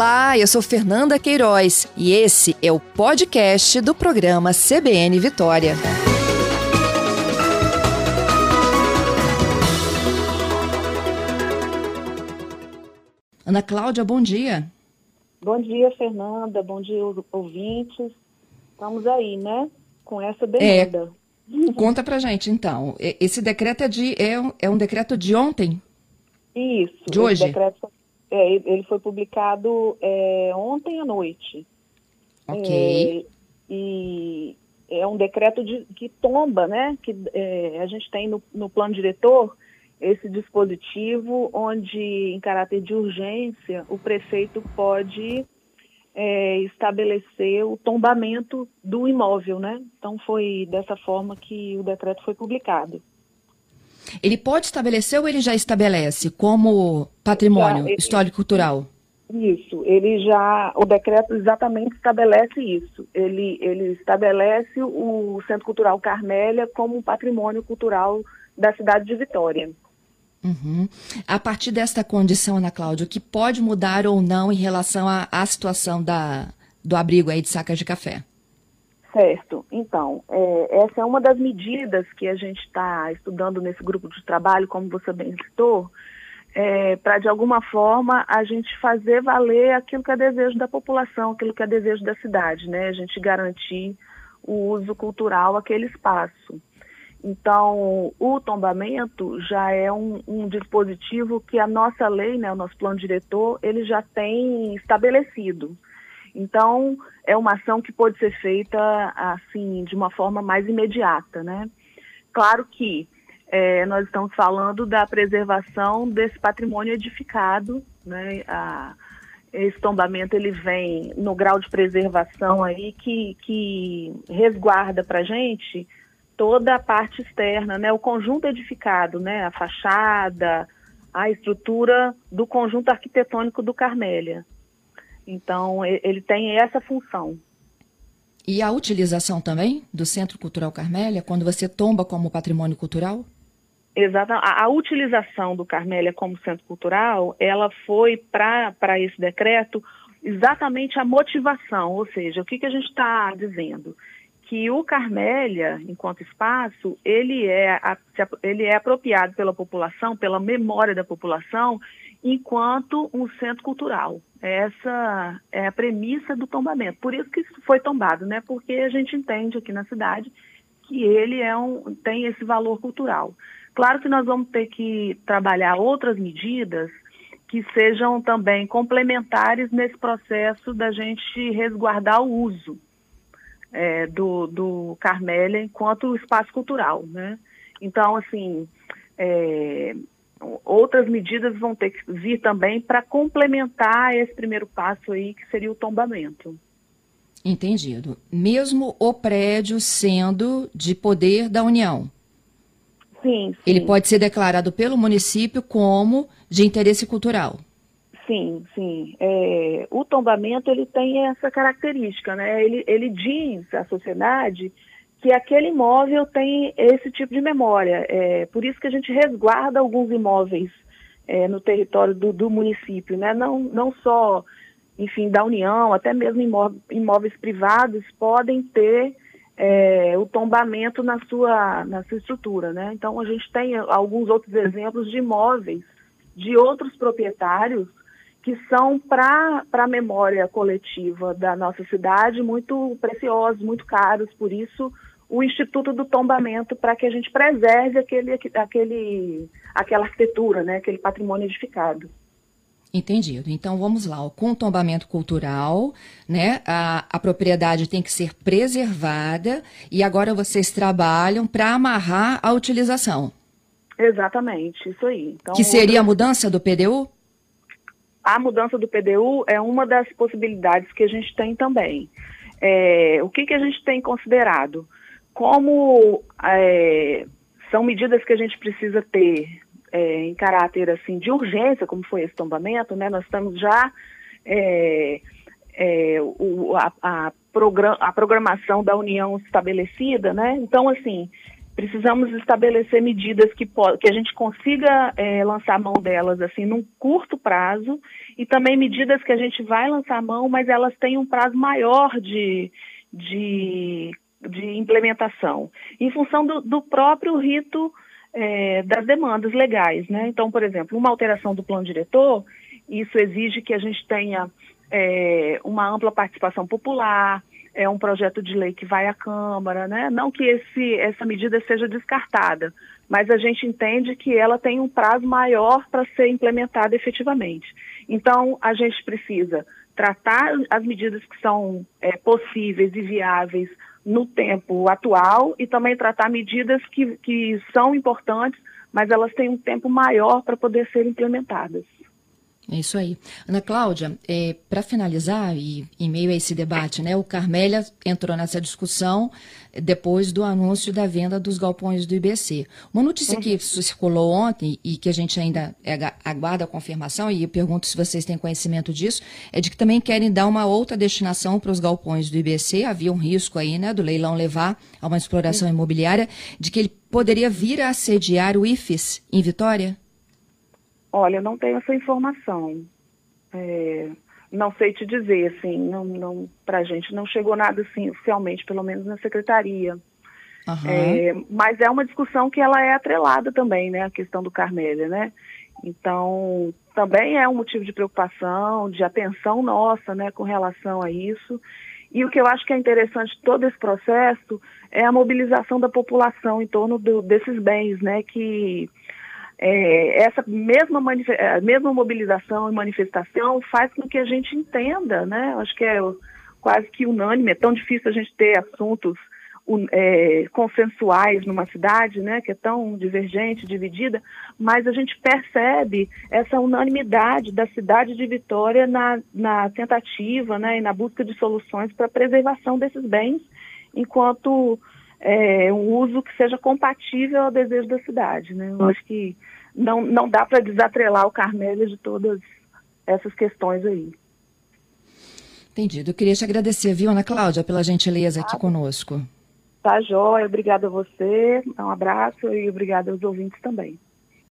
Olá, eu sou Fernanda Queiroz e esse é o podcast do programa CBN Vitória. Ana Cláudia, bom dia. Bom dia, Fernanda. Bom dia, ouvintes. Estamos aí, né? Com essa demanda. É, conta pra gente, então. Esse decreto é, de, é, é um decreto de ontem? Isso. De hoje? Decreto, é, ele foi publicado é, ontem à noite. Ok. É, e é um decreto de, que tomba, né? Que é, a gente tem no, no plano diretor esse dispositivo onde, em caráter de urgência, o prefeito pode é, estabelecer o tombamento do imóvel, né? Então foi dessa forma que o decreto foi publicado. Ele pode estabelecer ou ele já estabelece como patrimônio histórico-cultural? Isso, ele já, o decreto exatamente estabelece isso. Ele, ele estabelece o Centro Cultural Carmélia como um patrimônio cultural da cidade de Vitória. Uhum. A partir desta condição, Ana Cláudia, o que pode mudar ou não em relação à, à situação da, do abrigo aí de sacas de café? Certo. Então, é, essa é uma das medidas que a gente está estudando nesse grupo de trabalho, como você bem citou, é, para de alguma forma a gente fazer valer aquilo que é desejo da população, aquilo que é desejo da cidade, né? A gente garantir o uso cultural àquele espaço. Então, o tombamento já é um, um, dispositivo que a nossa lei, né, o nosso plano diretor, ele já tem estabelecido. Então, é uma ação que pode ser feita assim de uma forma mais imediata, né? Claro que é, nós estamos falando da preservação desse patrimônio edificado, né? A, esse tombamento ele vem no grau de preservação aí que, que resguarda para gente toda a parte externa, né? O conjunto edificado, né? A fachada, a estrutura do conjunto arquitetônico do Carmélia. Então, ele tem essa função. E a utilização também do Centro Cultural Carmélia, quando você tomba como patrimônio cultural? Exato. A, a utilização do Carmélia como centro cultural, ela foi para esse decreto exatamente a motivação, ou seja, o que, que a gente está dizendo? que o Carmélia, enquanto espaço, ele é, ele é apropriado pela população, pela memória da população, enquanto um centro cultural. Essa é a premissa do tombamento. Por isso que foi tombado, né? Porque a gente entende aqui na cidade que ele é um, tem esse valor cultural. Claro que nós vamos ter que trabalhar outras medidas que sejam também complementares nesse processo da gente resguardar o uso é, do, do Carmélia enquanto espaço cultural, né? Então, assim, é, outras medidas vão ter que vir também para complementar esse primeiro passo aí, que seria o tombamento. Entendido. Mesmo o prédio sendo de poder da União. Sim, sim. Ele pode ser declarado pelo município como de interesse cultural. Sim, sim. É, o tombamento ele tem essa característica, né? Ele, ele diz à sociedade que aquele imóvel tem esse tipo de memória. É, por isso que a gente resguarda alguns imóveis é, no território do, do, município, né? Não, não só, enfim, da União, até mesmo imóveis, imóveis privados podem ter é, o tombamento na sua, na sua estrutura, né? Então a gente tem alguns outros exemplos de imóveis de outros proprietários que são para a memória coletiva da nossa cidade muito preciosos, muito caros, por isso o Instituto do Tombamento para que a gente preserve aquele, aquele, aquela arquitetura, né, aquele patrimônio edificado. Entendido. Então vamos lá. Com o tombamento cultural, né, a, a propriedade tem que ser preservada e agora vocês trabalham para amarrar a utilização. Exatamente, isso aí. Então, que seria a mudança do PDU? a mudança do PDU é uma das possibilidades que a gente tem também. É, o que, que a gente tem considerado? Como é, são medidas que a gente precisa ter é, em caráter assim de urgência, como foi esse tombamento, né? Nós estamos já é, é, o, a, a, a programação da União estabelecida, né? Então, assim, precisamos estabelecer medidas que, que a gente consiga é, lançar mão delas assim num curto prazo e também medidas que a gente vai lançar mão, mas elas têm um prazo maior de, de, de implementação, em função do, do próprio rito é, das demandas legais. Né? Então, por exemplo, uma alteração do plano diretor, isso exige que a gente tenha é, uma ampla participação popular, é um projeto de lei que vai à Câmara, né? Não que esse, essa medida seja descartada, mas a gente entende que ela tem um prazo maior para ser implementada efetivamente. Então, a gente precisa tratar as medidas que são é, possíveis e viáveis no tempo atual e também tratar medidas que, que são importantes, mas elas têm um tempo maior para poder ser implementadas. É isso aí. Ana Cláudia, é, para finalizar, e em meio a esse debate, né, o Carmélia entrou nessa discussão depois do anúncio da venda dos galpões do IBC. Uma notícia uhum. que circulou ontem e que a gente ainda é, aguarda a confirmação, e eu pergunto se vocês têm conhecimento disso, é de que também querem dar uma outra destinação para os galpões do IBC. Havia um risco aí, né, do leilão levar a uma exploração uhum. imobiliária, de que ele poderia vir a assediar o IFES em Vitória? Olha, eu não tenho essa informação. É, não sei te dizer, assim, não, não, para a gente não chegou nada assim oficialmente, pelo menos na secretaria. Uhum. É, mas é uma discussão que ela é atrelada também, né, a questão do Carmélia, né? Então, também é um motivo de preocupação, de atenção nossa, né, com relação a isso. E o que eu acho que é interessante de todo esse processo é a mobilização da população em torno do, desses bens, né, que é, essa mesma, mesma mobilização e manifestação faz com que a gente entenda, né? Acho que é quase que unânime, é tão difícil a gente ter assuntos é, consensuais numa cidade, né, que é tão divergente, dividida, mas a gente percebe essa unanimidade da cidade de Vitória na, na tentativa né, e na busca de soluções para a preservação desses bens, enquanto é, um uso que seja compatível ao desejo da cidade. Né? Eu acho que não, não dá para desatrelar o Carmélia de todas essas questões aí. Entendido. Eu queria te agradecer, viu, Ana Cláudia, pela gentileza aqui conosco. Tá, joia. Obrigada a você. Um abraço e obrigada aos ouvintes também.